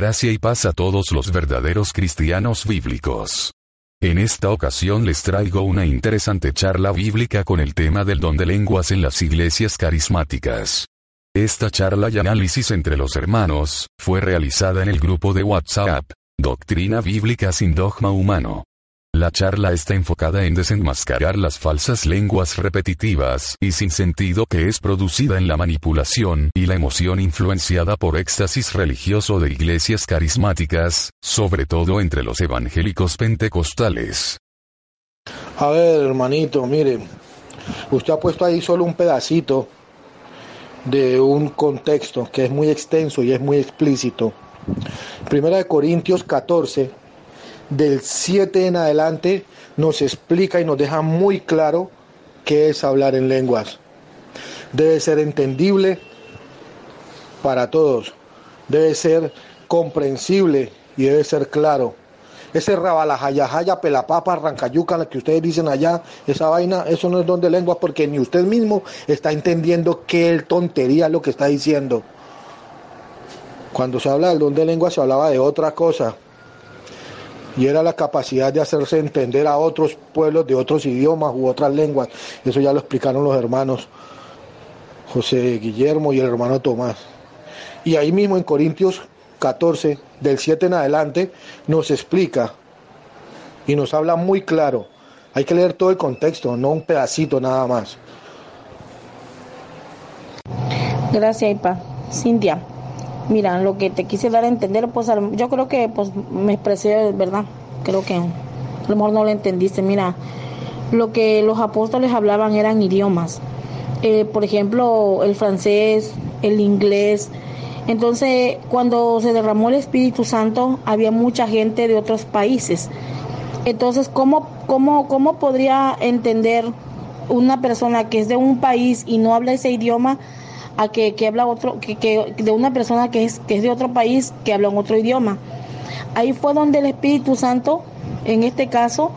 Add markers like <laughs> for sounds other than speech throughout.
Gracia y paz a todos los verdaderos cristianos bíblicos. En esta ocasión les traigo una interesante charla bíblica con el tema del don de lenguas en las iglesias carismáticas. Esta charla y análisis entre los hermanos fue realizada en el grupo de WhatsApp, Doctrina Bíblica sin Dogma Humano. La charla está enfocada en desenmascarar las falsas lenguas repetitivas y sin sentido que es producida en la manipulación y la emoción influenciada por éxtasis religioso de iglesias carismáticas, sobre todo entre los evangélicos pentecostales. A ver, hermanito, mire, usted ha puesto ahí solo un pedacito de un contexto que es muy extenso y es muy explícito. Primera de Corintios 14, del 7 en adelante, nos explica y nos deja muy claro qué es hablar en lenguas. Debe ser entendible para todos, debe ser comprensible y debe ser claro. Ese rabalajayajaya, pelapapa, rancayuca, la que ustedes dicen allá, esa vaina, eso no es don de lenguas porque ni usted mismo está entendiendo qué tontería es lo que está diciendo. Cuando se habla del don de lenguas se hablaba de otra cosa y era la capacidad de hacerse entender a otros pueblos de otros idiomas u otras lenguas. Eso ya lo explicaron los hermanos José Guillermo y el hermano Tomás. Y ahí mismo en Corintios 14, del 7 en adelante, nos explica y nos habla muy claro. Hay que leer todo el contexto, no un pedacito nada más. Gracias, Ipa. Cintia, mira, lo que te quise dar a entender, pues yo creo que pues me expresé, ¿verdad? Creo que a no lo entendiste. Mira, lo que los apóstoles hablaban eran idiomas. Eh, por ejemplo, el francés, el inglés. Entonces, cuando se derramó el Espíritu Santo, había mucha gente de otros países. Entonces, ¿cómo, cómo, cómo podría entender una persona que es de un país y no habla ese idioma a que, que habla otro, que, que, de una persona que es, que es de otro país que habla en otro idioma? Ahí fue donde el Espíritu Santo, en este caso,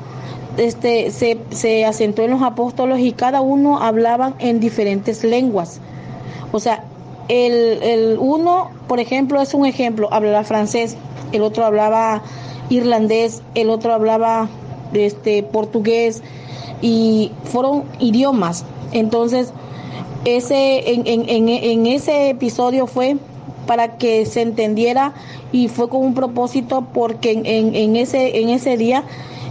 este, se, se asentó en los apóstoles y cada uno hablaban en diferentes lenguas. O sea, el, el, uno, por ejemplo, es un ejemplo, hablaba francés, el otro hablaba irlandés, el otro hablaba este, portugués y fueron idiomas. Entonces, ese, en, en, en ese episodio fue para que se entendiera y fue con un propósito porque en, en, ese, en ese día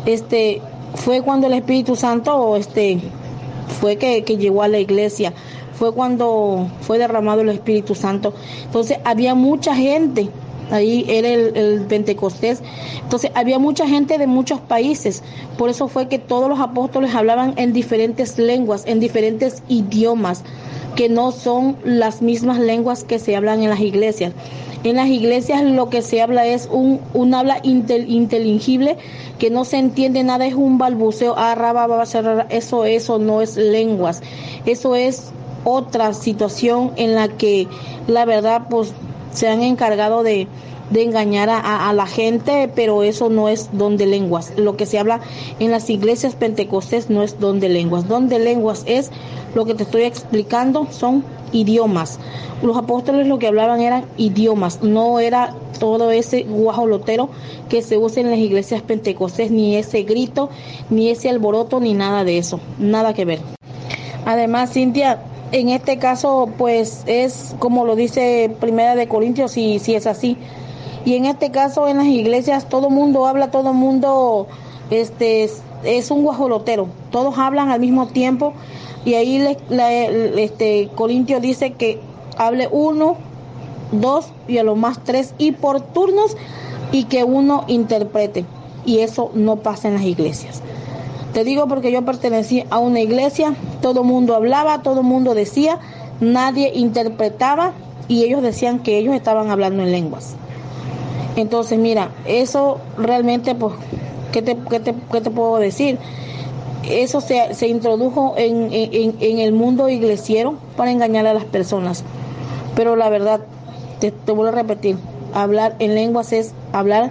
este, fue cuando el Espíritu Santo este, fue que, que llegó a la iglesia fue cuando fue derramado el Espíritu Santo. Entonces había mucha gente, ahí era el, Pentecostés, entonces había mucha gente de muchos países, por eso fue que todos los apóstoles hablaban en diferentes lenguas, en diferentes idiomas, que no son las mismas lenguas que se hablan en las iglesias. En las iglesias lo que se habla es un, un habla intel, inteligible que no se entiende nada, es un balbuceo, ah, raba, eso, eso no es lenguas, eso es otra situación en la que la verdad pues se han encargado de, de engañar a, a, la gente, pero eso no es don de lenguas. Lo que se habla en las iglesias pentecostés no es don de lenguas. Don de lenguas es lo que te estoy explicando, son idiomas. Los apóstoles lo que hablaban eran idiomas, no era todo ese guajolotero que se usa en las iglesias pentecostés, ni ese grito, ni ese alboroto, ni nada de eso, nada que ver. Además, Cintia, en este caso, pues es como lo dice Primera de Corintios, si, si es así. Y en este caso, en las iglesias, todo mundo habla, todo mundo este, es un guajolotero. Todos hablan al mismo tiempo. Y ahí le, este, Corintios dice que hable uno, dos y a lo más tres, y por turnos, y que uno interprete. Y eso no pasa en las iglesias. Te digo porque yo pertenecí a una iglesia, todo mundo hablaba, todo mundo decía, nadie interpretaba y ellos decían que ellos estaban hablando en lenguas. Entonces, mira, eso realmente, pues, ¿qué te, puedo decir? Eso se, introdujo en, el mundo iglesiero para engañar a las personas. Pero la verdad, te vuelvo a repetir, hablar en lenguas es hablar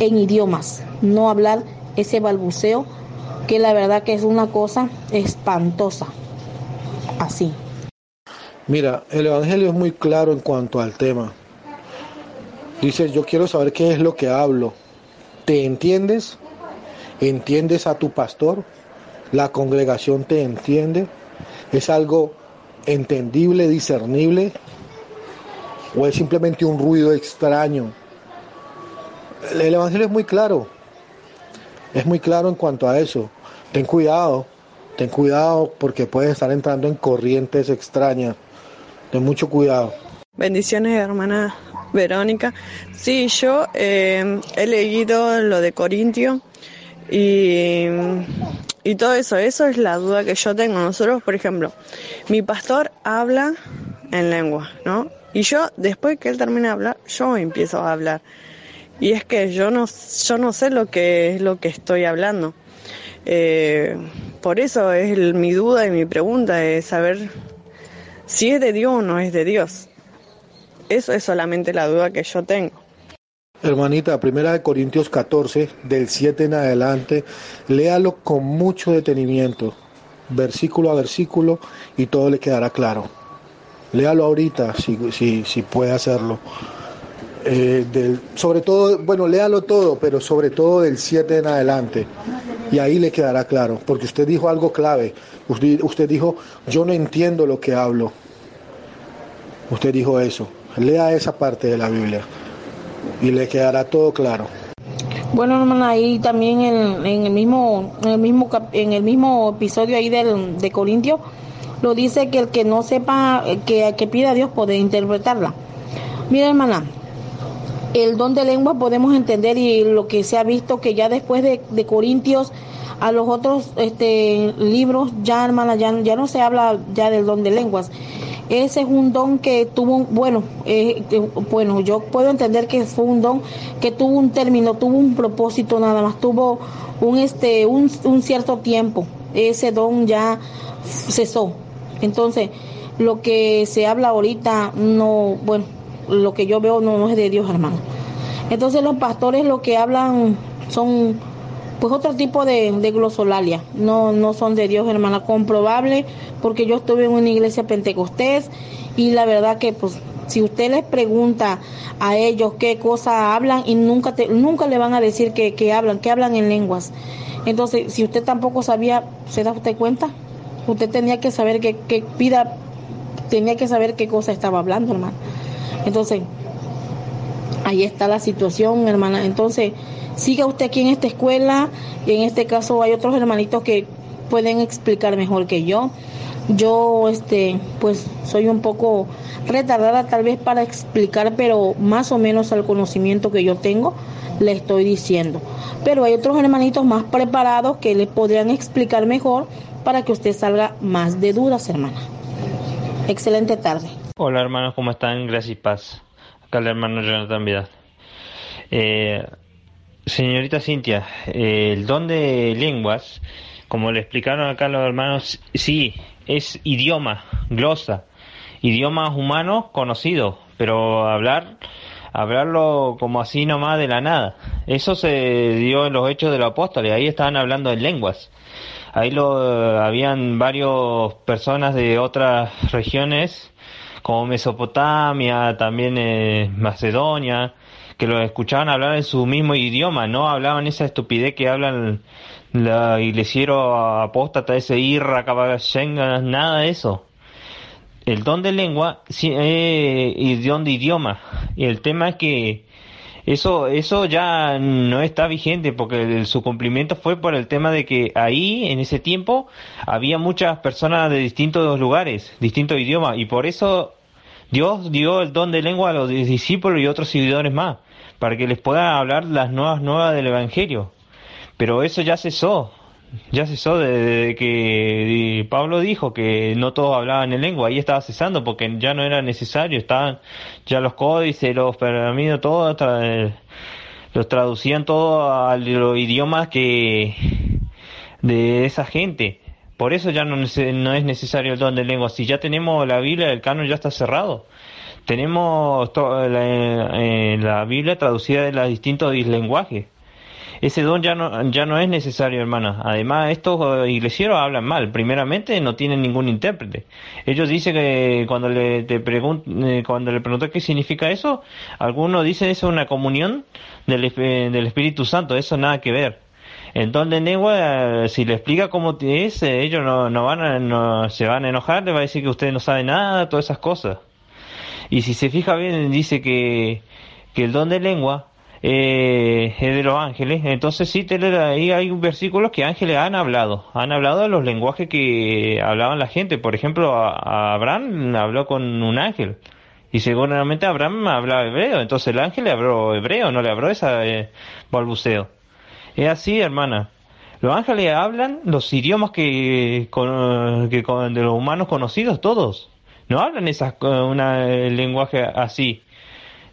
en idiomas, no hablar ese balbuceo, que la verdad que es una cosa espantosa. Así. Mira, el Evangelio es muy claro en cuanto al tema. Dice, yo quiero saber qué es lo que hablo. ¿Te entiendes? ¿Entiendes a tu pastor? ¿La congregación te entiende? ¿Es algo entendible, discernible? ¿O es simplemente un ruido extraño? El Evangelio es muy claro. Es muy claro en cuanto a eso. Ten cuidado, ten cuidado porque puedes estar entrando en corrientes extrañas. Ten mucho cuidado. Bendiciones, hermana Verónica. Sí, yo eh, he leído lo de Corintio y, y todo eso. Eso es la duda que yo tengo. Nosotros, por ejemplo, mi pastor habla en lengua, ¿no? Y yo, después que él termina de hablar, yo empiezo a hablar. Y es que yo no, yo no sé lo que es lo que estoy hablando. Eh, por eso es mi duda y mi pregunta es saber si es de Dios o no es de Dios. Eso es solamente la duda que yo tengo. Hermanita, primera de Corintios 14, del 7 en adelante, léalo con mucho detenimiento, versículo a versículo, y todo le quedará claro. Léalo ahorita, si, si, si puede hacerlo. Eh, sobre todo, bueno, léalo todo, pero sobre todo del 7 en adelante. Y ahí le quedará claro, porque usted dijo algo clave. Usted, dijo, yo no entiendo lo que hablo. Usted dijo eso. Lea esa parte de la Biblia y le quedará todo claro. Bueno, hermana, ahí también en, el mismo en el mismo en el mismo episodio ahí del, de Corintio lo dice que el que no sepa que, que pida a Dios puede interpretarla. Mira, hermana, el don de lengua podemos entender y lo que se ha visto que ya después de, de Corintios a los otros este, libros ya ya, ya no se habla ya del don de lenguas ese es un don que tuvo, bueno, eh, bueno, yo puedo entender que fue un don que tuvo un término, tuvo un propósito nada más, tuvo un, este, un, un cierto tiempo, ese don ya cesó. Entonces, lo que se habla ahorita, no, bueno, lo que yo veo no, es de Dios, hermano. Entonces los pastores lo que hablan son pues otro tipo de, de, glosolalia, no, no son de Dios, hermana, comprobable, porque yo estuve en una iglesia pentecostés y la verdad que pues si usted les pregunta a ellos qué cosa hablan y nunca te, nunca le van a decir que, que hablan, que hablan en lenguas. Entonces, si usted tampoco sabía, ¿se da usted cuenta? Usted tenía que saber que, que pida, tenía que saber qué cosa estaba hablando, hermano. Entonces, ahí está la situación, hermana. Entonces, siga usted aquí en esta escuela. Y en este caso hay otros hermanitos que pueden explicar mejor que yo. Yo, este, pues soy un poco retardada tal vez para explicar, pero más o menos al conocimiento que yo tengo le estoy diciendo. Pero hay otros hermanitos más preparados que le podrían explicar mejor para que usted salga más de dudas, hermana. Excelente tarde. Hola hermanos, ¿cómo están? Gracias y paz. Acá el hermano Jonathan Vidal. Eh, señorita Cintia, eh, el don de lenguas, como le explicaron acá los hermanos, sí, es idioma, glosa, idiomas humanos conocidos, pero hablar, hablarlo como así nomás de la nada. Eso se dio en los hechos de los apóstoles, ahí estaban hablando en lenguas. Ahí lo, habían varias personas de otras regiones como Mesopotamia, también eh, Macedonia, que lo escuchaban hablar en su mismo idioma, no hablaban esa estupidez que hablan la iglesiero apóstata, ese irra, nada de eso. El don de lengua sí, eh, don de idioma. Y el tema es que eso, eso ya no está vigente porque su cumplimiento fue por el tema de que ahí, en ese tiempo, había muchas personas de distintos lugares, distintos idiomas, y por eso Dios dio el don de lengua a los discípulos y otros seguidores más, para que les puedan hablar las nuevas nuevas del Evangelio. Pero eso ya cesó. Ya cesó desde que Pablo dijo que no todos hablaban en lengua, ahí estaba cesando porque ya no era necesario, estaban ya los códices, los pergaminos, todo, los traducían todo a los idiomas que de esa gente. Por eso ya no, es necesario el don de lengua. Si ya tenemos la Biblia, el canon ya está cerrado. Tenemos la, eh, la Biblia traducida en los distintos lenguajes. Ese don ya no, ya no es necesario, hermana. Además, estos eh, iglesieros hablan mal. Primeramente, no tienen ningún intérprete. Ellos dicen que cuando le, te pregun- eh, cuando le pregunté qué significa eso, algunos dicen eso es una comunión del, del Espíritu Santo. Eso nada que ver. De lengua, eh, si le explica cómo es, ellos no, no van a, no, se van a enojar, le va a decir que usted no sabe nada, todas esas cosas. Y si se fija bien, dice que, que el don de lengua eh, es de los ángeles. Entonces sí, te le- ahí hay versículos que ángeles han hablado. Han hablado de los lenguajes que hablaban la gente. Por ejemplo, a, Abraham habló con un ángel. Y seguramente Abraham hablaba hebreo. Entonces el ángel le habló hebreo, no le habló esa eh, balbuceo. Es así, hermana. Los ángeles hablan los idiomas que, con- que con- de los humanos conocidos, todos. No hablan esas un lenguaje así.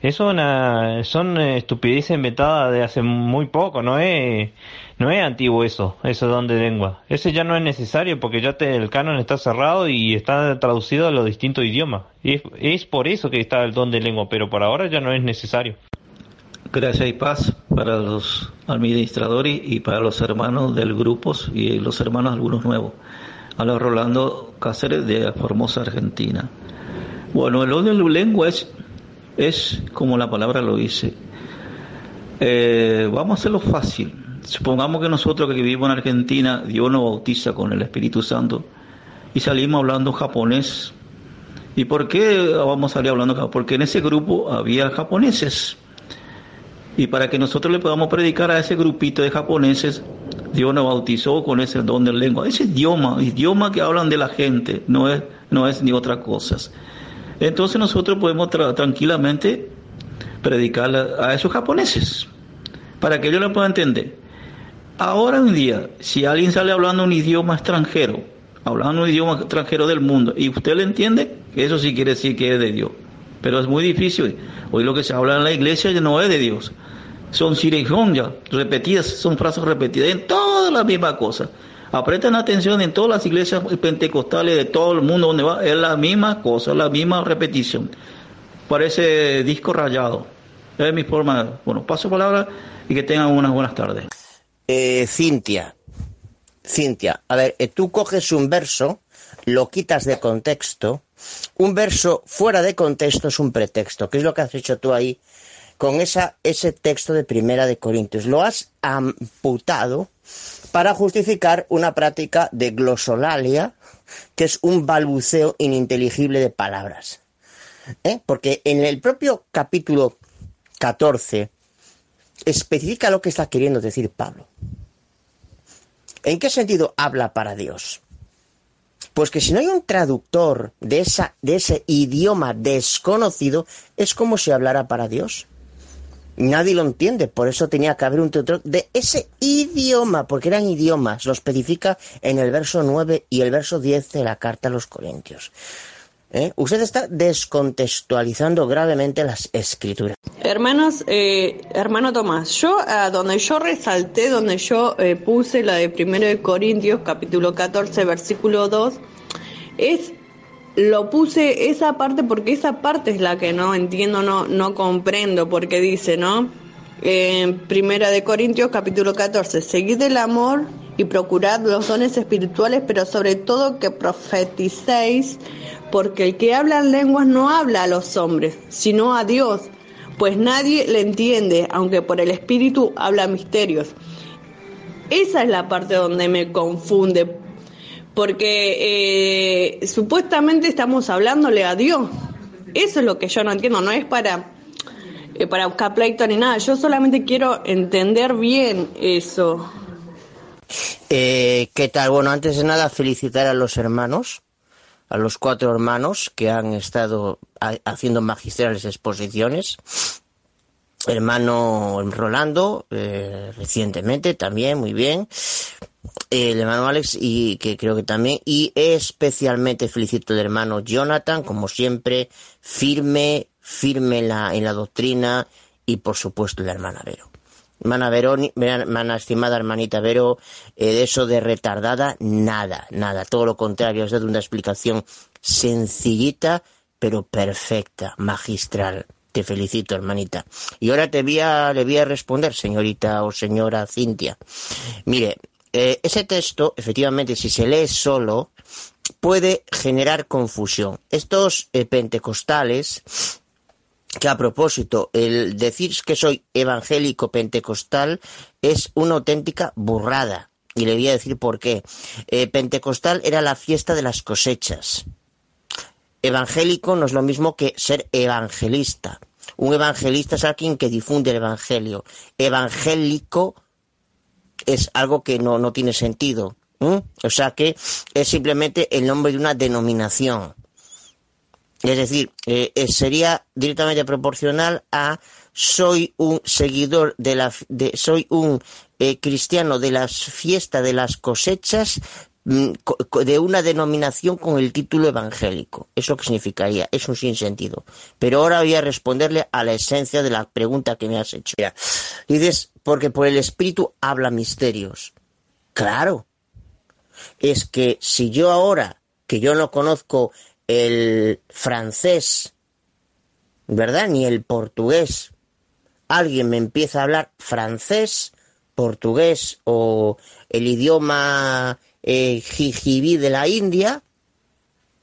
Eso una, son eh, estupideces inventadas de hace muy poco, no es, no es antiguo eso, eso don de lengua. Ese ya no es necesario porque ya el canon está cerrado y está traducido a los distintos idiomas. Y es, es por eso que está el don de lengua, pero por ahora ya no es necesario. Gracias y paz para los administradores y para los hermanos del grupo y los hermanos algunos nuevos. Habla Rolando Cáceres de Formosa, Argentina. Bueno, el don de lengua es, es como la palabra lo dice. Eh, vamos a hacerlo fácil. Supongamos que nosotros que vivimos en Argentina, Dios nos bautiza con el Espíritu Santo y salimos hablando japonés. ¿Y por qué vamos a salir hablando japonés? Porque en ese grupo había japoneses. Y para que nosotros le podamos predicar a ese grupito de japoneses, Dios nos bautizó con ese don de lengua. Ese idioma, idioma que hablan de la gente, no es, no es ni otra cosa. Entonces nosotros podemos tra- tranquilamente predicar a, esos japoneses, para que ellos lo puedan entender. Ahora en día, si alguien sale hablando un idioma extranjero, hablando un idioma extranjero del mundo, y usted le entiende, eso sí quiere decir que es de Dios. Pero es muy difícil. Hoy lo que se habla en la iglesia ya no es de Dios. Son sirejón ya, repetidas, son frases repetidas en todas las mismas cosas. Apretan atención en todas las iglesias pentecostales de todo el mundo donde va, es la misma cosa, la misma repetición. Parece disco rayado. Es mi forma. Bueno, paso palabra y que tengan unas buenas tardes. Eh, Cintia, Cintia, a ver, eh, tú coges un verso, lo quitas de contexto, un verso fuera de contexto es un pretexto, que es lo que has hecho tú ahí con esa, ese texto de Primera de Corintios. Lo has amputado para justificar una práctica de glosolalia, que es un balbuceo ininteligible de palabras. ¿Eh? Porque en el propio capítulo 14 especifica lo que está queriendo decir Pablo. ¿En qué sentido habla para Dios? Pues que si no hay un traductor de, esa, de ese idioma desconocido, es como si hablara para Dios. Nadie lo entiende, por eso tenía que haber un traductor de ese idioma, porque eran idiomas, lo especifica en el verso 9 y el verso 10 de la carta a los Corintios. ¿Eh? Usted está descontextualizando gravemente las escrituras. Hermanos, eh, hermano Tomás, yo a donde yo resalté, donde yo eh, puse la de Primero de Corintios, capítulo 14, versículo 2, es lo puse esa parte porque esa parte es la que no entiendo, no, no comprendo, porque dice, ¿no? En Primera de Corintios, capítulo 14, seguid el amor y procurad los dones espirituales, pero sobre todo que profeticéis, porque el que habla en lenguas no habla a los hombres, sino a Dios, pues nadie le entiende, aunque por el Espíritu habla misterios. Esa es la parte donde me confunde, porque eh, supuestamente estamos hablándole a Dios. Eso es lo que yo no entiendo, no es para, eh, para buscar pleito ni nada, yo solamente quiero entender bien eso. Eh, ¿Qué tal? Bueno, antes de nada, felicitar a los hermanos, a los cuatro hermanos que han estado ha- haciendo magistrales exposiciones. Hermano Rolando, eh, recientemente también, muy bien. El hermano Alex y que creo que también y especialmente felicito al hermano Jonathan como siempre firme firme en la, en la doctrina y por supuesto la hermana Vero hermana Vero hermana estimada hermanita Vero eh, de eso de retardada nada nada todo lo contrario es de una explicación sencillita pero perfecta magistral te felicito, hermanita. Y ahora te voy a, le voy a responder, señorita o señora Cintia. Mire, eh, ese texto, efectivamente, si se lee solo, puede generar confusión. Estos eh, pentecostales, que a propósito, el decir que soy evangélico pentecostal es una auténtica burrada. Y le voy a decir por qué. Eh, pentecostal era la fiesta de las cosechas. Evangélico no es lo mismo que ser evangelista. Un evangelista es alguien que difunde el evangelio. Evangélico es algo que no, no tiene sentido. O sea que es simplemente el nombre de una denominación. Es decir, eh, eh, sería directamente proporcional a soy un seguidor de la de, soy un eh, cristiano de las fiestas de las cosechas de una denominación con el título evangélico. Eso que significaría, es un sinsentido. Pero ahora voy a responderle a la esencia de la pregunta que me has hecho. Dices, porque por el Espíritu habla misterios. Claro. Es que si yo ahora, que yo no conozco el francés, ¿verdad? Ni el portugués, alguien me empieza a hablar francés, portugués o el idioma eh, jijibí de la India,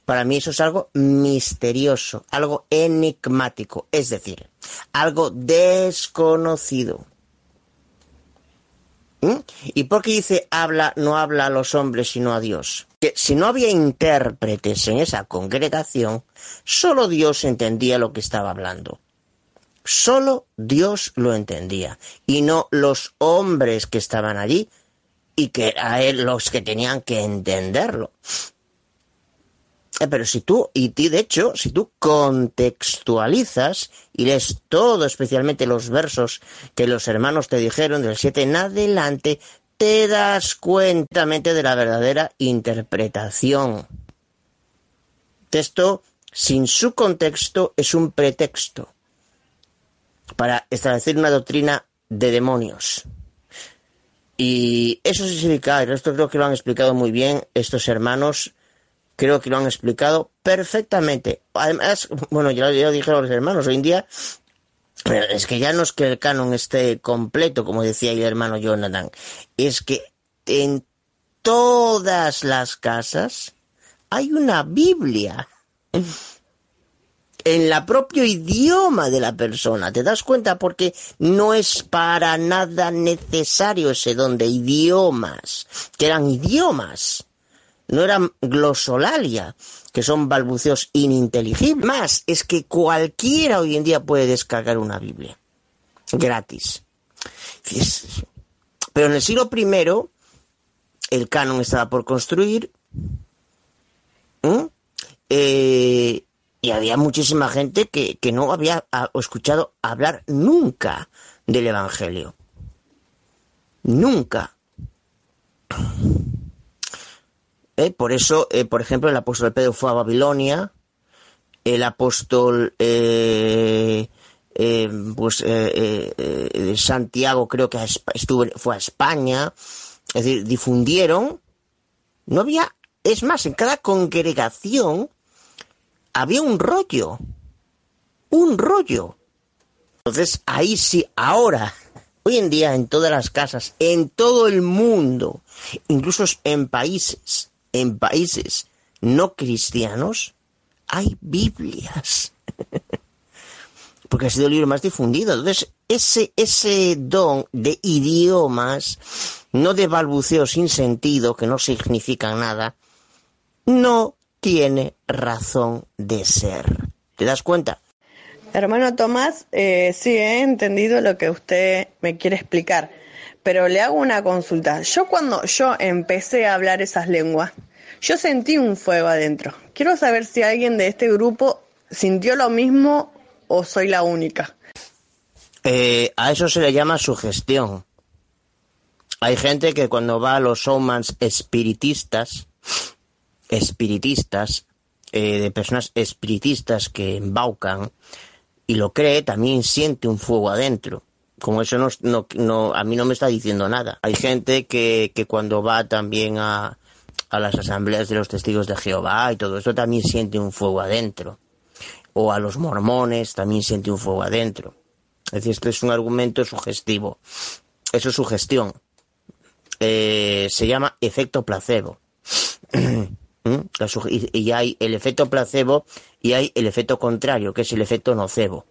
para mí eso es algo misterioso, algo enigmático, es decir, algo desconocido. ¿Mm? ¿Y por qué dice habla, no habla a los hombres sino a Dios? Que si no había intérpretes en esa congregación, solo Dios entendía lo que estaba hablando. Solo Dios lo entendía y no los hombres que estaban allí y que a él los que tenían que entenderlo. Eh, pero si tú, y de hecho, si tú contextualizas y lees todo, especialmente los versos que los hermanos te dijeron del 7 en adelante, te das cuenta de la verdadera interpretación. Esto, sin su contexto, es un pretexto para establecer una doctrina de demonios. Y eso significa, y esto creo que lo han explicado muy bien estos hermanos, creo que lo han explicado perfectamente. Además, bueno, ya, lo dijeron los hermanos, hoy en día es que ya no es que el canon esté completo, como decía el hermano Jonathan, es que en todas las casas hay una Biblia. En la propio idioma de la persona, ¿te das cuenta? Porque no es para nada necesario ese don de idiomas, que eran idiomas no eran glosolalia, que son balbuceos ininteligibles. Más, es que cualquiera hoy en día puede descargar una Biblia. Gratis. Pero en el siglo I, el canon estaba por construir. Eh, y había muchísima gente que, que no había escuchado hablar nunca del Evangelio. Nunca. ¿eh? Por eso, eh, por ejemplo, el apóstol Pedro fue a Babilonia, el apóstol eh, pues Santiago creo que estuvo, fue a España, es decir, difundieron, no había, es más, en cada congregación había un rollo, un rollo. Entonces, ahí sí, ahora, hoy en día en todas las casas, en todo el mundo, incluso en países en países no cristianos hay Biblias. <laughs> Porque ha sido el libro más difundido. Entonces, ese, ese don de idiomas, no de balbuceo sin sentido, que no significan nada, no tiene razón de ser. ¿Te das cuenta? Hermano Tomás, eh, sí he entendido lo que usted me quiere explicar pero le hago una consulta. Yo cuando yo empecé a hablar esas lenguas, yo sentí un fuego adentro. Quiero saber si alguien de este grupo sintió lo mismo o soy la única. Eh, a eso se le llama sugestión. Hay gente que cuando va a los showmans espiritistas, espiritistas, eh, de personas espiritistas que embaucan y lo cree, también siente un fuego adentro. Como eso no, no, no- a mí no me está diciendo nada. Hay gente que, que cuando va también a, a las asambleas de los testigos de Jehová y todo eso también siente un fuego adentro. O a los mormones también siente un fuego adentro. Es decir, esto es un argumento sugestivo. Eso es sugestión. Eh, se llama efecto placebo. <clears throat> Y, hay el efecto placebo y hay el efecto contrario, que es el efecto nocebo,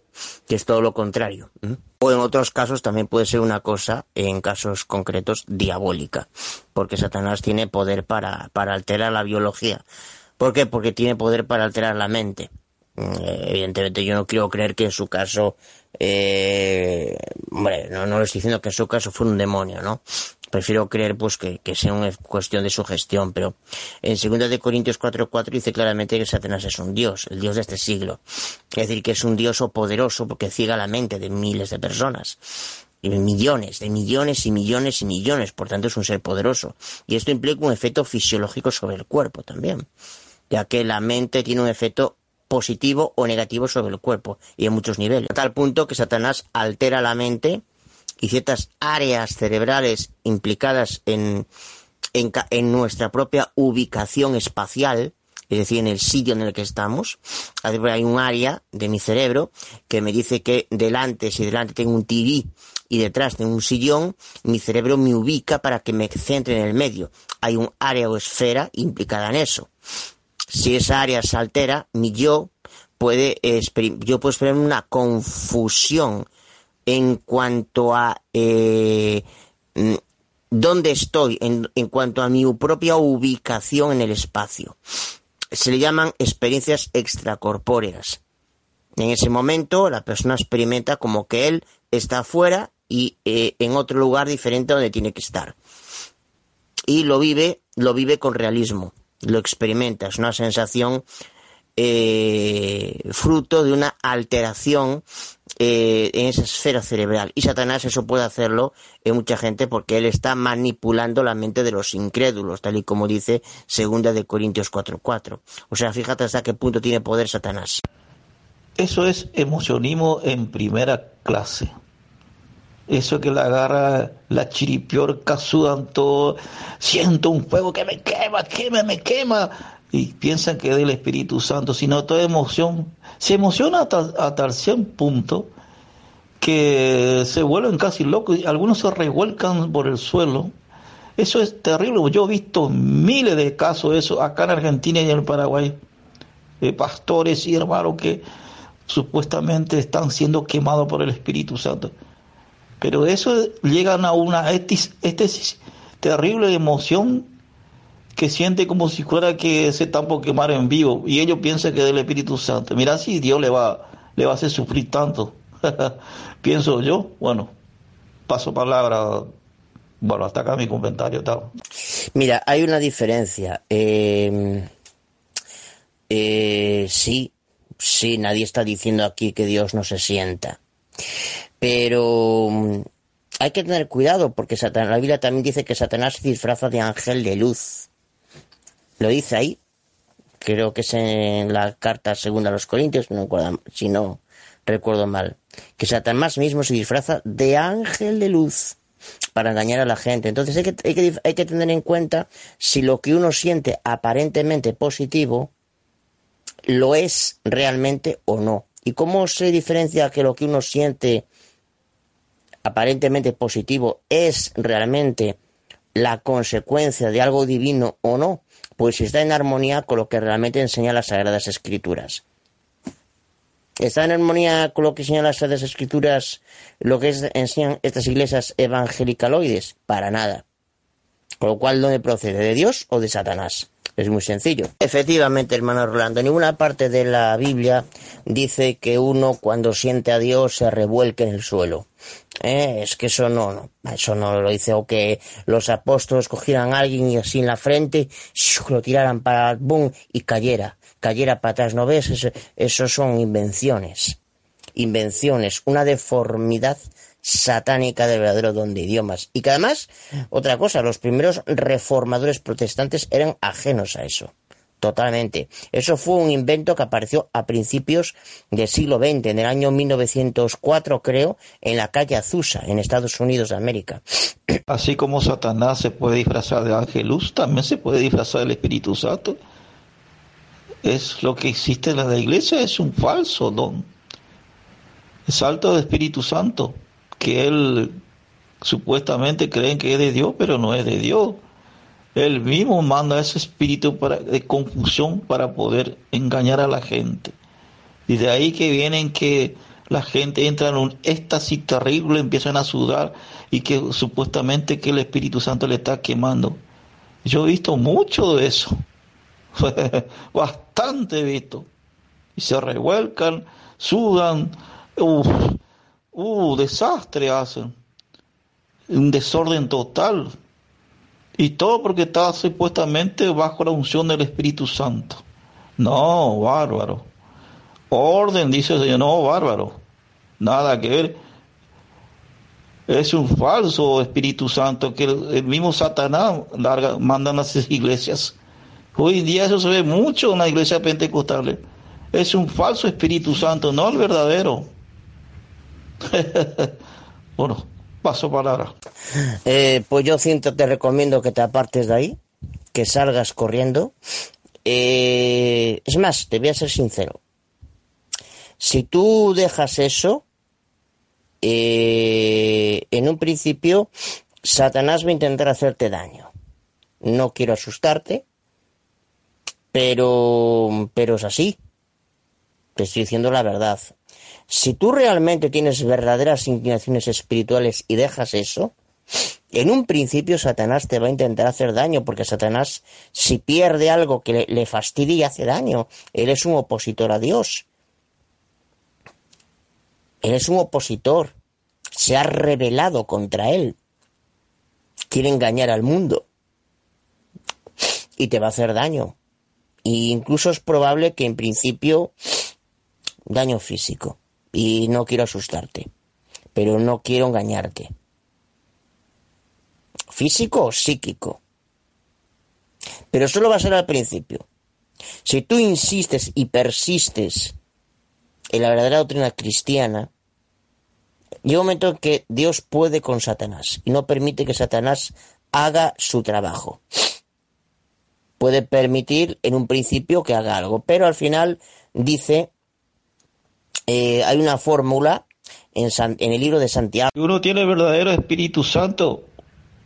que es todo lo contrario. O en otros casos también puede ser una cosa, en casos concretos, diabólica, porque Satanás tiene poder para, para alterar la biología. ¿Por qué? Porque tiene poder para alterar la mente. Mm, eh, Evidentemente yo no quiero creer que en su caso, eh, hombre, no, no le estoy diciendo que en su caso fue un demonio, ¿no? Prefiero creer pues que, que sea una cuestión de sugestión, pero en 2 de Corintios 4.4 dice claramente que Satanás es un dios, el dios de este siglo. Es decir, que es un dios poderoso porque ciega la mente de miles de personas. Y millones, de millones y millones y millones, por tanto es un ser poderoso. Y esto implica un efecto fisiológico sobre el cuerpo también, ya que la mente tiene un efecto positivo o negativo sobre el cuerpo y en muchos niveles. A tal punto que Satanás altera la mente y ciertas áreas cerebrales implicadas en, en, nuestra propia ubicación espacial, es decir, en el sitio en el que estamos. Hay un área de mi cerebro que me dice que delante, si delante tengo un TV y detrás tengo un sillón, mi cerebro me ubica para que me centre en el medio. Hay un área o esfera implicada en eso. Si esa área se altera, mi yo puede, experi- yo puedo experimentar una confusión en cuanto a eh, dónde estoy, en, en cuanto a mi propia ubicación en el espacio. Se le llaman experiencias extracorpóreas. En ese momento la persona experimenta como que él está afuera y eh, en otro lugar diferente donde tiene que estar. Y lo vive, lo vive con realismo, lo experimenta, es una sensación eh, fruto de una alteración eh, en esa esfera cerebral. Y Satanás eso puede hacerlo en mucha gente porque él está manipulando la mente de los incrédulos, tal y como dice segunda de Corintios 4.4. O sea, fíjate hasta qué punto tiene poder Satanás. Eso es emocionismo en primera clase. Eso que la agarra la chiripiorca, sudan todo, siento un fuego que me quema, quema, me quema. Y piensan que es del Espíritu Santo, sino toda emoción. Se emociona hasta, hasta el 100 punto que se vuelven casi locos y algunos se revuelcan por el suelo. Eso es terrible. Yo he visto miles de casos de eso acá en Argentina y en el Paraguay. De pastores y hermanos que supuestamente están siendo quemados por el Espíritu Santo. Pero eso llegan a una éxtasis terrible de emoción que siente como si fuera que se están por quemar en vivo y ellos piensan que es del Espíritu Santo. Mira si Dios le va, le va a hacer sufrir tanto. <laughs> Pienso yo, bueno, paso palabra. Bueno, hasta acá mi comentario. Tal. Mira, hay una diferencia. Eh, eh, sí, sí, nadie está diciendo aquí que Dios no se sienta. Pero mm, hay que tener cuidado porque Satan- la Biblia también dice que Satanás se disfraza de ángel de luz. Lo dice ahí. Creo que es en la carta segunda a los Corintios, no recuerdo- si no recuerdo mal. Que Satanás mismo se disfraza de ángel de luz para engañar a la gente. Entonces hay que, hay que, hay que tener en cuenta si lo que uno siente aparentemente positivo lo es realmente o no. ¿Y cómo se diferencia que lo que uno siente aparentemente positivo es realmente la consecuencia de algo divino o no? Pues está en armonía con lo que realmente enseñan las Sagradas Escrituras. ¿Está en armonía con lo que enseñan las Sagradas Escrituras, lo que enseñan estas iglesias evangelicaloides? Para nada. Con lo cual, ¿dónde procede? ¿De Dios o de Satanás? Es muy sencillo. Efectivamente, hermano Rolando, en ninguna parte de la Biblia dice que uno cuando siente a Dios se revuelque en el suelo. Eh, Es que eso no, eso no lo dice. O que los apóstoles cogieran a alguien y así en la frente, lo tiraran para boom y cayera, cayera para atrás. ¿No ves? Eso son invenciones. Invenciones, una deformidad satánica del verdadero don de idiomas. Y que además, otra cosa, los primeros reformadores protestantes eran ajenos a eso. Totalmente. Eso fue un invento que apareció a principios del siglo XX, en el año 1904, creo, en la calle Azusa, en Estados Unidos de América. Así como Satanás se puede disfrazar de Angelus, también se puede disfrazar del Espíritu Santo. Es lo que existe en la iglesia, es un falso don. El salto del Espíritu Santo, que él supuestamente creen que es de Dios, pero no es de Dios. Él mismo manda ese espíritu para, de confusión para poder engañar a la gente. Y de ahí que vienen que la gente entra en un éxtasis terrible, empiezan a sudar y que supuestamente que el Espíritu Santo le está quemando. Yo he visto mucho de eso, <laughs> bastante visto. Y se revuelcan, sudan, uff, uh, desastre hacen, un desorden total. Y todo porque estaba supuestamente bajo la unción del Espíritu Santo. No, bárbaro. Orden, dice el Señor, no, bárbaro. Nada que ver. Es un falso Espíritu Santo que el, mismo Satanás larga, manda a las iglesias. Hoy en día eso se ve mucho en la iglesia pentecostal. Es un falso Espíritu Santo, no el verdadero. <laughs> bueno, paso palabra. Eh, pues yo siento, te recomiendo que te apartes de ahí, que salgas corriendo. Eh, es más, te voy a ser sincero. Si tú dejas eso, eh, en un principio, Satanás va a intentar hacerte daño. No quiero asustarte, pero, pero es así. Te estoy diciendo la verdad. Si tú realmente tienes verdaderas inclinaciones espirituales y dejas eso, en un principio Satanás te va a intentar hacer daño, porque Satanás, si pierde algo que le, fastidia y hace daño, él es un opositor a Dios. Él es un opositor. Se ha rebelado contra él. Quiere engañar al mundo. Y te va a hacer daño. E incluso es probable que en principio daño físico. Y no quiero asustarte. Pero no quiero engañarte. Físico o psíquico. Pero solo va a ser al principio. Si tú insistes y persistes en la verdadera doctrina cristiana, llega un momento en que Dios puede con Satanás y no permite que Satanás haga su trabajo. Puede permitir en un principio que haga algo, pero al final dice, eh, hay una fórmula en, el libro de Santiago. Si uno tiene el verdadero Espíritu Santo,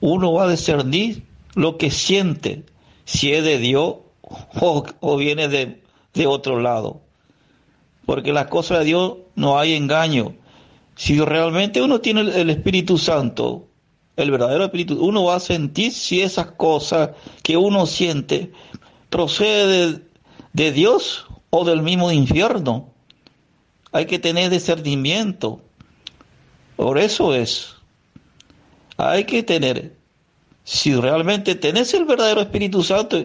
uno va a discernir lo que siente, si es de Dios o, viene de, otro lado. Porque las cosas de Dios no hay engaño. Si realmente uno tiene el, Espíritu Santo, el verdadero Espíritu, uno va a sentir si esas cosas que uno siente procede de, de Dios o del mismo infierno. Hay que tener discernimiento. Por eso es. Hay que tener. Si realmente tenés el verdadero Espíritu Santo,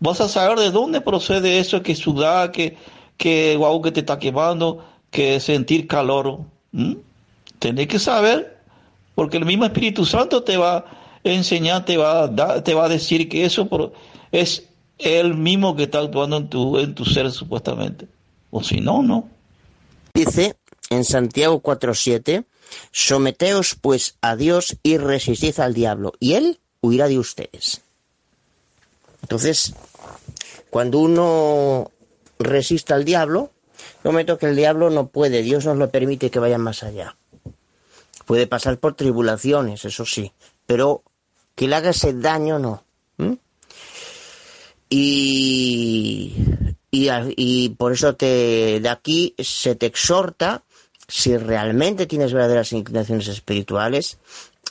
vas a saber de dónde procede eso que sudar, que, que guau que te está quemando, que sentir calor. ¿Mm? Que saber, porque el mismo Espíritu Santo te va a enseñar, te va a, dar, te va a decir que eso es el mismo que está actuando en tu, en tu ser supuestamente. O si no, no. Dice en Santiago 4.7, someteos pues a Dios y resistid al diablo, y él huirá de ustedes. Entonces, cuando uno resiste al diablo, no momento que el diablo no puede, Dios nos lo permite que vaya más allá. Puede pasar por tribulaciones, eso sí, pero que le haga ese daño no. Y, y, y, por eso te, de aquí se te exhorta, si realmente tienes verdaderas inclinaciones espirituales,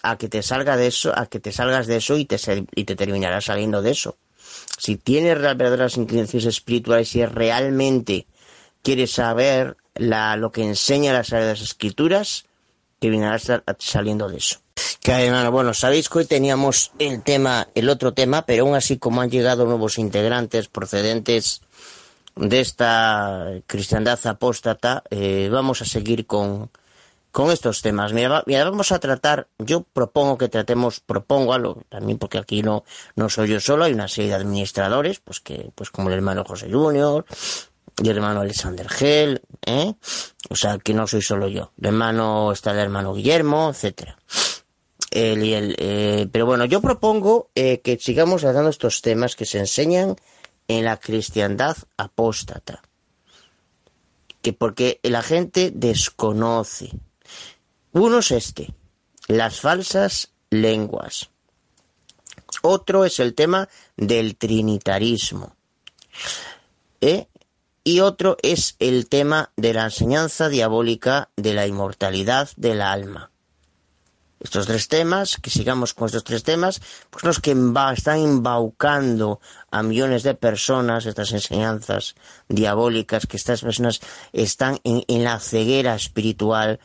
a que te salga de eso, a que te salgas de eso y te, y te terminarás saliendo de eso. Si tienes verdaderas inclinaciones espirituales y realmente quieres saber la, lo que enseña las Sagradas Escrituras, terminarás saliendo de eso. Bueno, sabéis que hoy teníamos el tema, el otro tema, pero aún así como han llegado nuevos integrantes procedentes de esta cristiandad apóstata, eh, vamos a seguir con con estos temas. Mira, va- mira, vamos a tratar, yo propongo que tratemos, propongo algo, también porque aquí no, no soy yo solo, hay una serie de administradores, pues que, pues como el hermano José Junior, y el hermano Alexander Gel, ¿eh? O sea, que no soy solo yo. El hermano, está el hermano Guillermo, etcétera. El, el, eh, pero bueno, yo propongo eh, que sigamos tratando estos temas que se enseñan en la cristiandad apóstata. Que porque la gente desconoce. Uno es este, las falsas lenguas. Otro es el tema del trinitarismo. ¿eh? Y otro es el tema de la enseñanza diabólica de la inmortalidad del alma. Estos tres temas, que sigamos con estos tres temas, pues los que están embaucando a millones de personas, estas enseñanzas diabólicas, que estas personas están en, en la ceguera espiritual,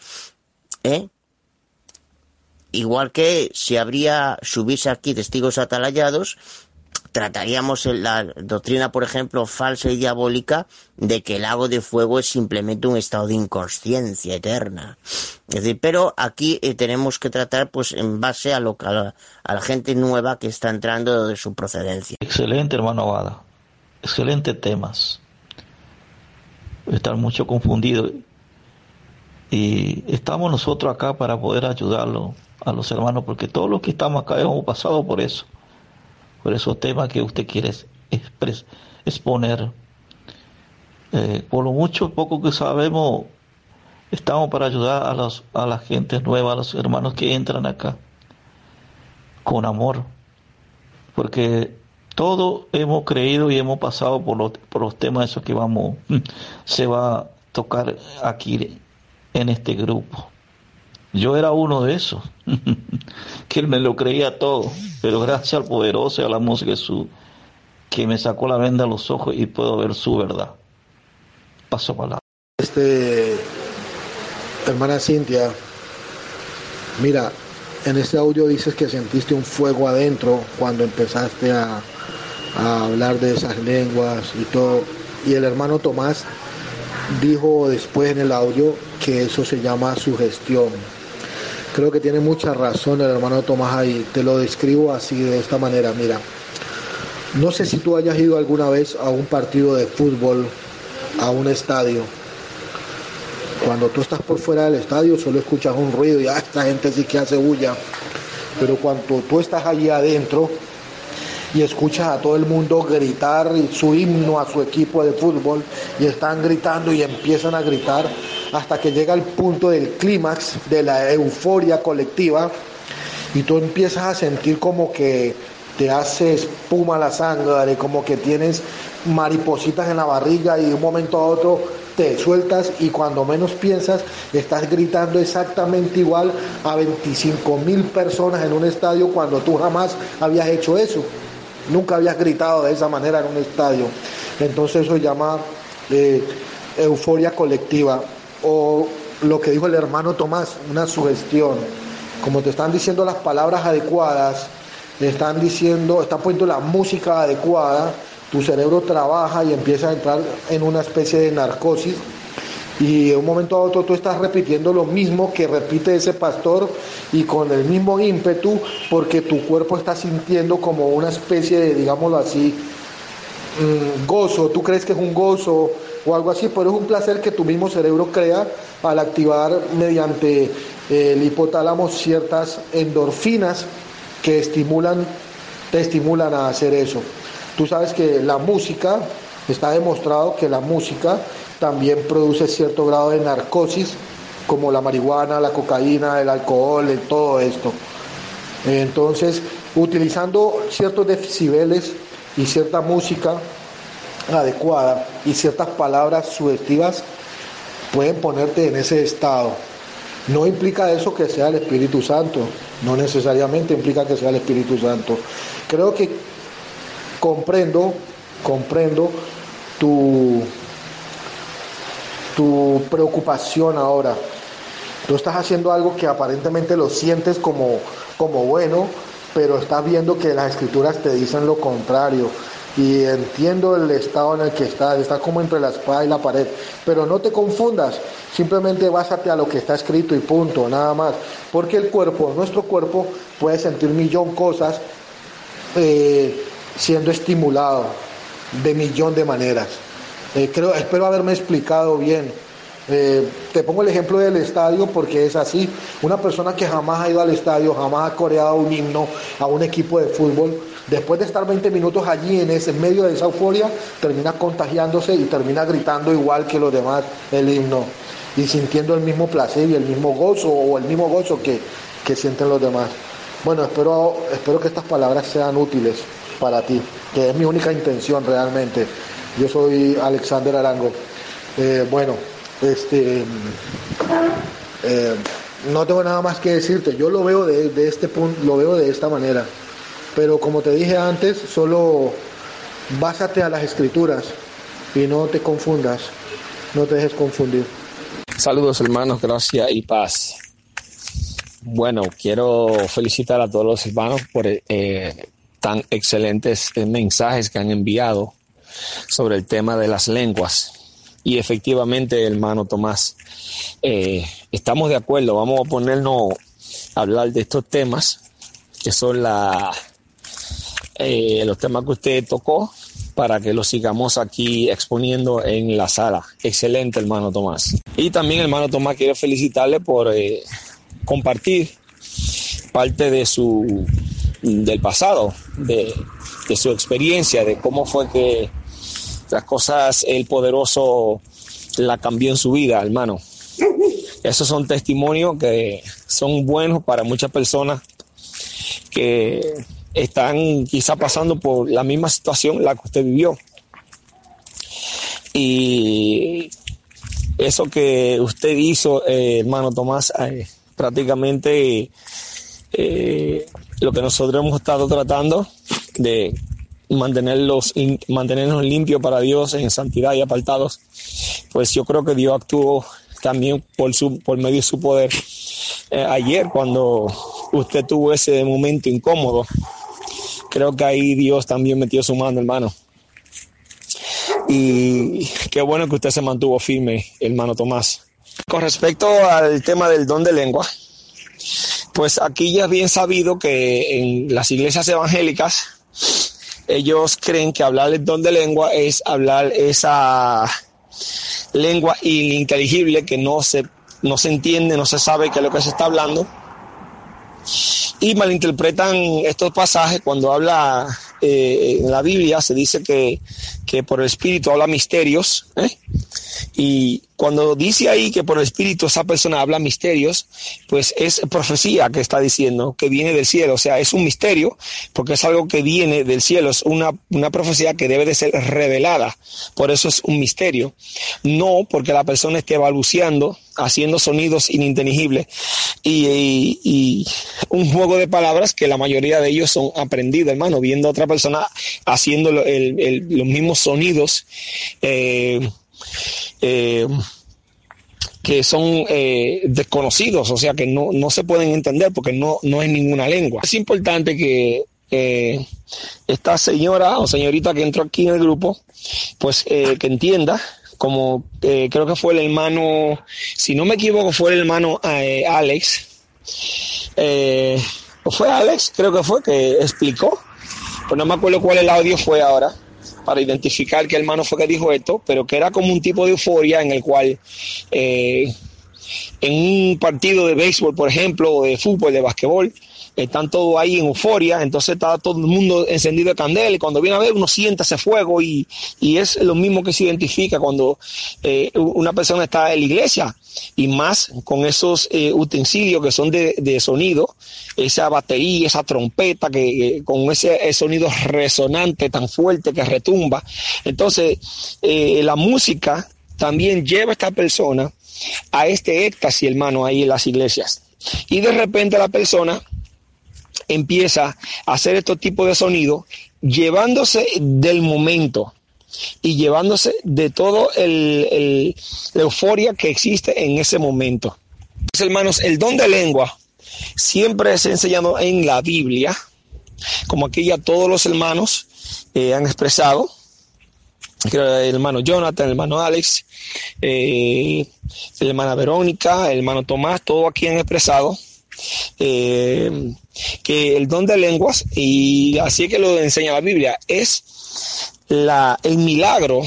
¿eh? Igual que si habría, si hubiese aquí testigos atalayados, trataríamos la doctrina, por ejemplo, falsa y diabólica de que el lago de fuego es simplemente un estado de inconsciencia eterna. Es decir, pero aquí eh, tenemos que tratar pues en base a lo que a la, a la gente nueva que está entrando de su procedencia. Excelente, hermano Abada. Excelentes temas. Están mucho confundidos. Y estamos nosotros acá para poder ayudarlo a los hermanos, porque todos los que estamos acá hemos pasado por eso. Por esos temas que usted quiere expres- exponer. Eh, por lo mucho, poco que sabemos, estamos para ayudar a, los, a la gente nueva, a los hermanos que entran acá, con amor porque todo hemos creído y hemos pasado por los, por los temas esos que vamos, <laughs> se va a tocar aquí en este grupo. Yo era uno de esos, <laughs> que me lo creía todo, pero gracias al poderoso y a la música de Jesús, que me sacó la venda a los ojos y puedo ver su verdad. Paso palabra. Este, hermana Cintia, mira, en este audio dices que sentiste un fuego adentro cuando empezaste a, a hablar de esas lenguas y todo. Y el hermano Tomás dijo después en el audio que eso se llama sugestión. Creo que tiene mucha razón el hermano Tomás ahí. Te lo describo así de esta manera. Mira, no sé si tú hayas ido alguna vez a un partido de fútbol, a un estadio. Cuando tú estás por fuera del estadio solo escuchas un ruido y ah, esta gente sí que hace bulla. Pero cuando tú estás allí adentro y escuchas a todo el mundo gritar su himno a su equipo de fútbol y están gritando y empiezan a gritar hasta que llega el punto del clímax de la euforia colectiva y tú empiezas a sentir como que te hace espuma la sangre, como que tienes maripositas en la barriga y de un momento a otro te sueltas y cuando menos piensas estás gritando exactamente igual a 25 mil personas en un estadio cuando tú jamás habías hecho eso. Nunca habías gritado de esa manera en un estadio. Entonces eso se llama eh, euforia colectiva o lo que dijo el hermano Tomás, una sugestión. Como te están diciendo las palabras adecuadas, te están diciendo, están poniendo la música adecuada, tu cerebro trabaja y empieza a entrar en una especie de narcosis y de un momento a otro tú estás repitiendo lo mismo que repite ese pastor y con el mismo ímpetu porque tu cuerpo está sintiendo como una especie de, digámoslo así, mm, gozo, tú crees que es un gozo o algo así, pero es un placer que tu mismo cerebro crea al activar mediante eh, el hipotálamo ciertas endorfinas que estimulan, te estimulan a hacer eso. Tú sabes que la música, está demostrado que la música también produce cierto grado de narcosis, como la marihuana, la cocaína, el alcohol, todo esto. Entonces, utilizando ciertos decibeles y cierta música adecuada y ciertas palabras sugestivas, pueden ponerte en ese estado. No implica eso que sea el Espíritu Santo, no necesariamente implica que sea el Espíritu Santo. Creo que comprendo, comprendo tu, tu preocupación ahora. Tú estás haciendo algo que aparentemente lo sientes como, como bueno, pero estás viendo que las escrituras te dicen lo contrario. Y entiendo el estado en el que estás, está como entre la espada y la pared, pero no te confundas, simplemente básate a lo que está escrito y punto, nada más, porque el cuerpo, nuestro cuerpo puede sentir millón cosas eh, siendo estimulado de millón de maneras. Eh, creo, espero haberme explicado bien. Eh, te pongo el ejemplo del estadio porque es así. Una persona que jamás ha ido al estadio, jamás ha coreado un himno a un equipo de fútbol, después de estar 20 minutos allí en ese medio de esa euforia, termina contagiándose y termina gritando igual que los demás el himno y sintiendo el mismo placer y el mismo gozo o el mismo gozo que, que sienten los demás. Bueno, espero, espero que estas palabras sean útiles para ti, que es mi única intención realmente. Yo soy Alexander Arango. Eh, bueno, este, eh, no tengo nada más que decirte. Yo lo veo de, de este punto, lo veo de esta manera. Pero como te dije antes, solo básate a las escrituras y no te confundas, no te dejes confundir. Saludos hermanos, gracias y paz. Bueno, quiero felicitar a todos los hermanos por eh, tan excelentes eh, mensajes que han enviado sobre el tema de las lenguas. Y efectivamente, hermano Tomás, eh, estamos de acuerdo, vamos a ponernos a hablar de estos temas, que son la, eh, los temas que usted tocó, para que los sigamos aquí exponiendo en la sala. Excelente, hermano Tomás. Y también, hermano Tomás, quiero felicitarle por eh, compartir parte de su del pasado, de, de su experiencia, de cómo fue que las cosas el poderoso la cambió en su vida, hermano. Esos son testimonios que son buenos para muchas personas que están quizá pasando por la misma situación la que usted vivió. Y eso que usted hizo, eh, hermano Tomás, eh, prácticamente eh, lo que nosotros hemos estado tratando de mantenerlos, mantenernos limpios para Dios en santidad y apartados, pues yo creo que Dios actuó también por, su, por medio de su poder. ayer cuando usted tuvo ese momento incómodo, creo que ahí Dios también metió su mano, hermano. Y qué bueno que usted se mantuvo firme, hermano Tomás. Con respecto al tema del don de lengua, pues aquí ya es bien sabido que en las iglesias evangélicas ellos creen que hablar el don de lengua es hablar esa lengua ininteligible que no se, no se entiende, no se sabe qué es lo que se está hablando y malinterpretan estos pasajes cuando habla eh, en la Biblia, se dice que, que por el Espíritu habla misterios, ¿eh? y cuando dice ahí que por el Espíritu esa persona habla misterios, pues es profecía que está diciendo, que viene del cielo, o sea, es un misterio, porque es algo que viene del cielo, es una, una profecía que debe de ser revelada, por eso es un misterio, no porque la persona esté balbuceando, haciendo sonidos ininteligibles y, y, un juego de palabras que la mayoría de ellos son aprendidos, hermano, viendo a otra persona haciendo el, el, los mismos sonidos. Eh, eh, que son eh, desconocidos, o sea que no, no, se pueden entender porque no, no es ninguna lengua. Es importante que eh, esta señora o señorita que entró aquí en el grupo, pues que entienda, como creo que fue el hermano, si no me equivoco, fue el hermano Alex, fue Alex, creo que fue, que explicó, pues no me acuerdo cuál el audio fue ahora para identificar qué hermano fue que dijo esto, pero que era como un tipo de euforia en el cual eh, en un partido de béisbol, por ejemplo, o de fútbol, de basquetbol, están todos ahí en euforia, entonces está todo el mundo encendido de candela y cuando viene a ver uno siente ese fuego y, y es lo mismo que se identifica cuando eh, una persona está en la iglesia y más con esos eh, utensilios que son de, sonido, esa batería, esa trompeta que, con ese, sonido resonante tan fuerte que retumba. Entonces, eh, la música también lleva a esta persona a este éxtasis, hermano, ahí en las iglesias. Y de repente la persona empieza a hacer estos tipos de sonidos, llevándose del momento y llevándose de todo el, la euforia que existe en ese momento. Hermanos, el don de lengua siempre es enseñado en la Biblia, como aquí ya todos los hermanos eh, han expresado. El hermano Jonathan, el hermano Alex, eh, la hermana Verónica, el hermano Tomás, todos aquí han expresado eh, que el don de lenguas, y así que lo enseña la Biblia, es la, el milagro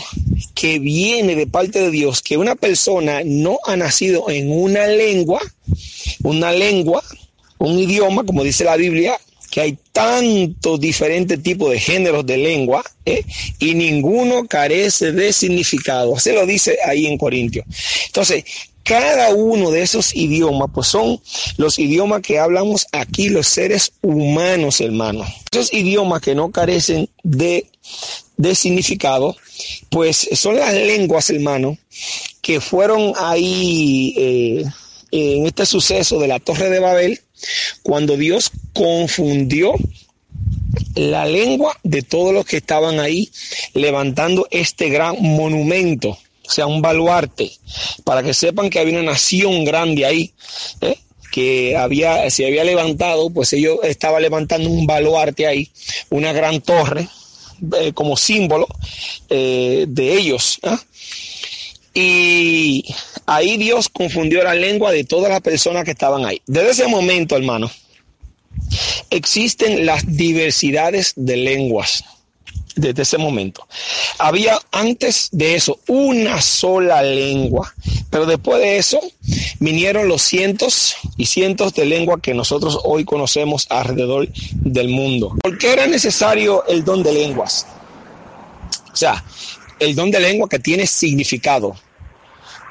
que viene de parte de Dios, que una persona no ha nacido en una lengua, una lengua, un idioma, como dice la Biblia, que hay tantos diferentes tipos de géneros de lengua ¿eh? y ninguno carece de significado. Así lo dice ahí en Corintios. Entonces, cada uno de esos idiomas, pues son los idiomas que hablamos aquí los seres humanos, hermanos. Esos idiomas que no carecen de, de significado, pues son las lenguas, hermano, que fueron ahí eh, en este suceso de la Torre de Babel, cuando Dios confundió la lengua de todos los que estaban ahí levantando este gran monumento, o sea, un baluarte, para que sepan que había una nación grande ahí, ¿eh? que había, se había levantado, pues ellos estaban levantando un baluarte ahí, una gran torre, eh, como símbolo eh, de ellos. ¿ah? Y ahí Dios confundió la lengua de todas las personas que estaban ahí. Desde ese momento, hermano, existen las diversidades de lenguas. Desde ese momento. Había antes de eso una sola lengua, pero después de eso vinieron los cientos y cientos de lenguas que nosotros hoy conocemos alrededor del mundo. ¿Por qué era necesario el don de lenguas? O sea, el don de lengua que tiene significado,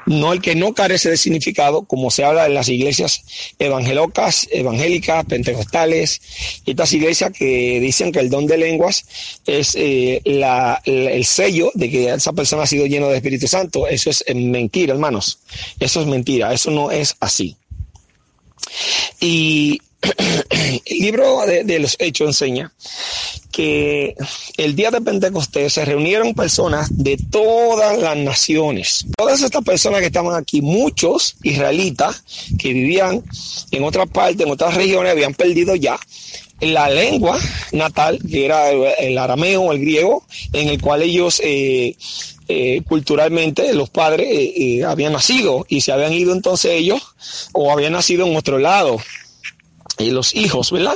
no el que no carece de significado, como se habla en las iglesias evangélicas, evangélicas, pentecostales, estas iglesias que dicen que el don de lenguas es eh, el sello de que esa persona ha sido lleno de Espíritu Santo. Eso es mentira, hermanos. Eso es mentira, eso no es así. Y el libro de, los Hechos enseña que el día de Pentecostés se reunieron personas de todas las naciones. Todas estas personas que estaban aquí, muchos israelitas que vivían en otra parte, en otras regiones, habían perdido ya la lengua natal, que era el arameo o el griego, en el cual ellos eh, eh, culturalmente los padres eh, eh, habían nacido y se habían ido entonces ellos o habían nacido en otro lado y los hijos, ¿verdad?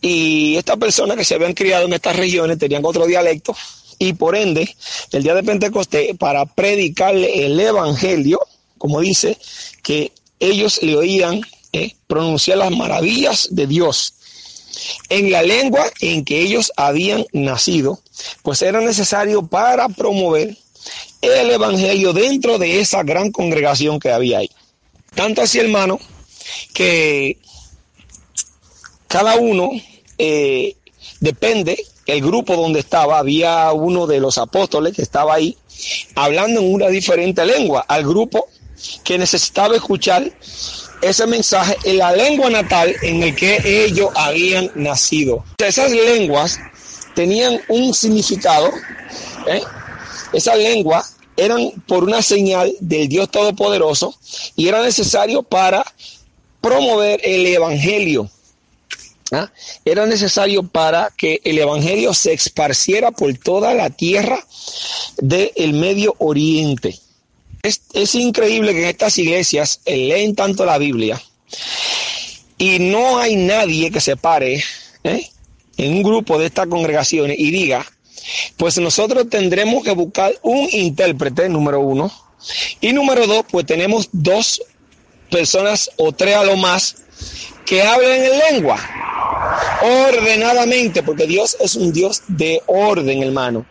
Y estas personas que se habían criado en estas regiones tenían otro dialecto y por ende, el día de Pentecostés, para predicarle el Evangelio, como dice, que ellos le oían eh, pronunciar las maravillas de Dios en la lengua en que ellos habían nacido, pues era necesario para promover el Evangelio dentro de esa gran congregación que había ahí. Tanto así, hermano, que cada uno eh, depende, el grupo donde estaba, había uno de los apóstoles que estaba ahí hablando en una diferente lengua al grupo que necesitaba escuchar ese mensaje en la lengua natal en el que ellos habían nacido. Esas lenguas tenían un significado, ¿eh? esas lenguas eran por una señal del Dios Todopoderoso y era necesario para promover el Evangelio. ¿Ah? Era necesario para que el Evangelio se esparciera por toda la tierra del Medio Oriente. Es, increíble que en estas iglesias leen tanto la Biblia y no hay nadie que se pare ¿eh? en un grupo de estas congregaciones y diga, pues nosotros tendremos que buscar un intérprete, número uno, y número dos, pues tenemos dos personas o tres a lo más que hablen en lengua ordenadamente, porque Dios es un Dios de orden, hermano.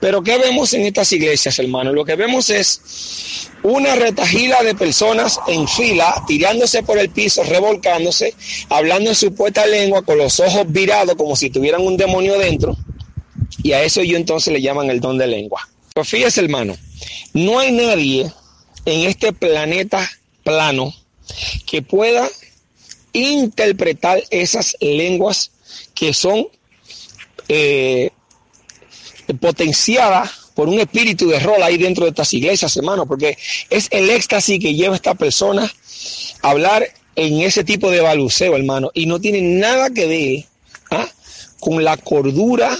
Pero ¿qué vemos en estas iglesias, hermano? Lo que vemos es una retajila de personas en fila, tirándose por el piso, revolcándose, hablando en su puesta lengua, con los ojos virados como si tuvieran un demonio dentro. Y a eso yo entonces le llaman el don de lengua. Pero fíjese, hermano, no hay nadie en este planeta plano que pueda interpretar esas lenguas que son eh, potenciadas por un espíritu de rol ahí dentro de estas iglesias, hermano, porque es el éxtasis que lleva a esta persona a hablar en ese tipo de baluceo, hermano, y no tiene nada que ver ¿ah? con la cordura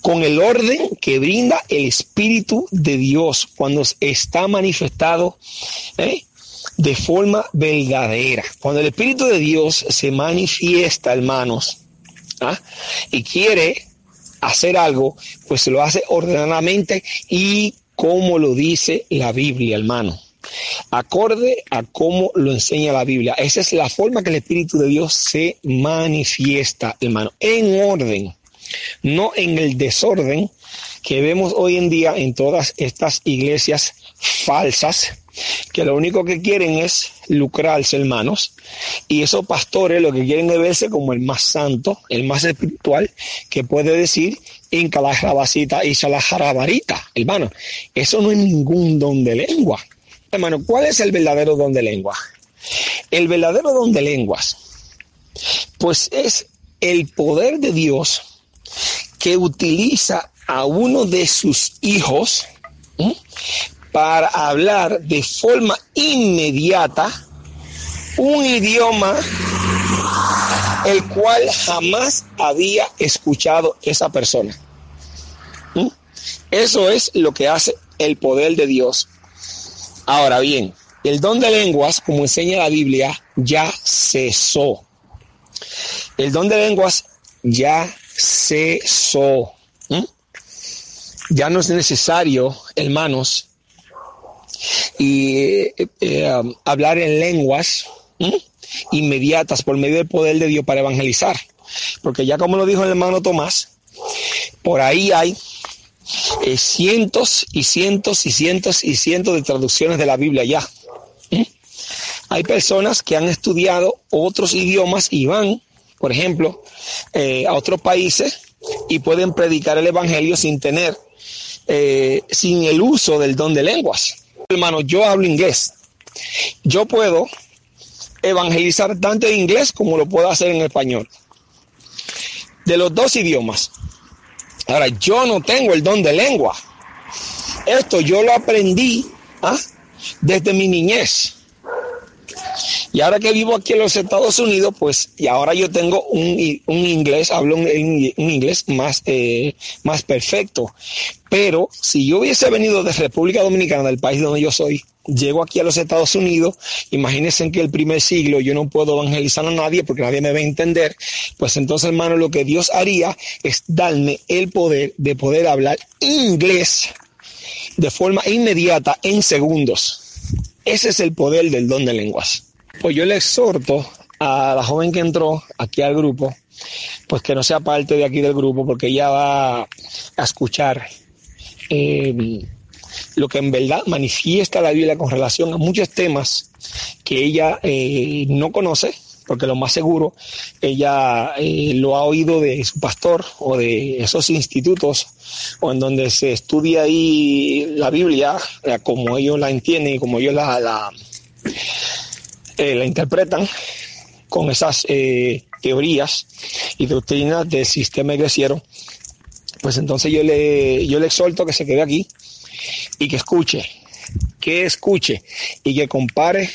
con el orden que brinda el Espíritu de Dios cuando está manifestado ¿eh? De forma verdadera. Cuando el Espíritu de Dios se manifiesta, hermanos, ¿ah? y quiere hacer algo, pues lo hace ordenadamente y como lo dice la Biblia, hermano. Acorde a cómo lo enseña la Biblia. Esa es la forma que el Espíritu de Dios se manifiesta, hermano, en orden no en el desorden que vemos hoy en día en todas estas iglesias falsas, que lo único que quieren es lucrarse, hermanos, y esos pastores lo que quieren es verse como el más santo, el más espiritual, que puede decir Inca la y la jarabarita, hermano. Eso no es ningún don de lengua. Hermano, ¿cuál es el verdadero don de lengua? El verdadero don de lenguas, pues es el poder de Dios que utiliza a uno de sus hijos para hablar de forma inmediata un idioma el cual jamás había escuchado esa persona. Eso es lo que hace el poder de Dios. Ahora bien, el don de lenguas, como enseña la Biblia, ya cesó. El don de lenguas ya cesó. Ya no es necesario, hermanos, y eh, eh, hablar en lenguas inmediatas por medio del poder de Dios para evangelizar. Porque ya como lo dijo el hermano Tomás, por ahí hay eh, cientos y cientos y cientos y cientos de traducciones de la Biblia ya. Hay personas que han estudiado otros idiomas y van por ejemplo, a otros países y pueden predicar el Evangelio sin tener, sin el uso del don de lenguas. Hermano, yo hablo inglés. Yo puedo evangelizar tanto en inglés como lo puedo hacer en español. De los dos idiomas. Ahora, yo no tengo el don de lengua. Esto yo lo aprendí ¿ah? desde mi niñez. Y ahora que vivo aquí en los Estados Unidos, pues, y ahora yo tengo un, inglés, hablo un, inglés más, eh, más perfecto. Pero si yo hubiese venido de República Dominicana, del país donde yo soy, llego aquí a los Estados Unidos, imagínense que el primer siglo yo no puedo evangelizar a nadie porque nadie me va a entender, pues entonces hermano lo que Dios haría es darme el poder de poder hablar inglés de forma inmediata en segundos. Ese es el poder del don de lenguas. Pues yo le exhorto a la joven que entró aquí al grupo, pues que no sea parte de aquí del grupo, porque ella va a escuchar eh, lo que en verdad manifiesta la Biblia con relación a muchos temas que ella eh, no conoce, porque lo más seguro ella eh, lo ha oído de su pastor o de esos institutos o en donde se estudia ahí la Biblia como ellos la entienden y como ellos la, la eh, interpretan con esas eh, teorías y doctrinas del sistema iglesiero, pues entonces yo le, yo le exhorto que se quede aquí y que escuche, que escuche y que compare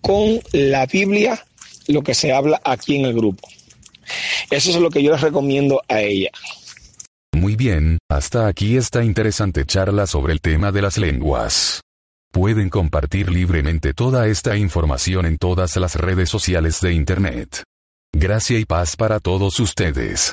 con la Biblia lo que se habla aquí en el grupo. Eso es lo que yo les recomiendo a ella. Muy bien, hasta aquí esta interesante charla sobre el tema de las lenguas. Pueden compartir libremente toda esta información en todas las redes sociales de Internet. Gracia y paz para todos ustedes.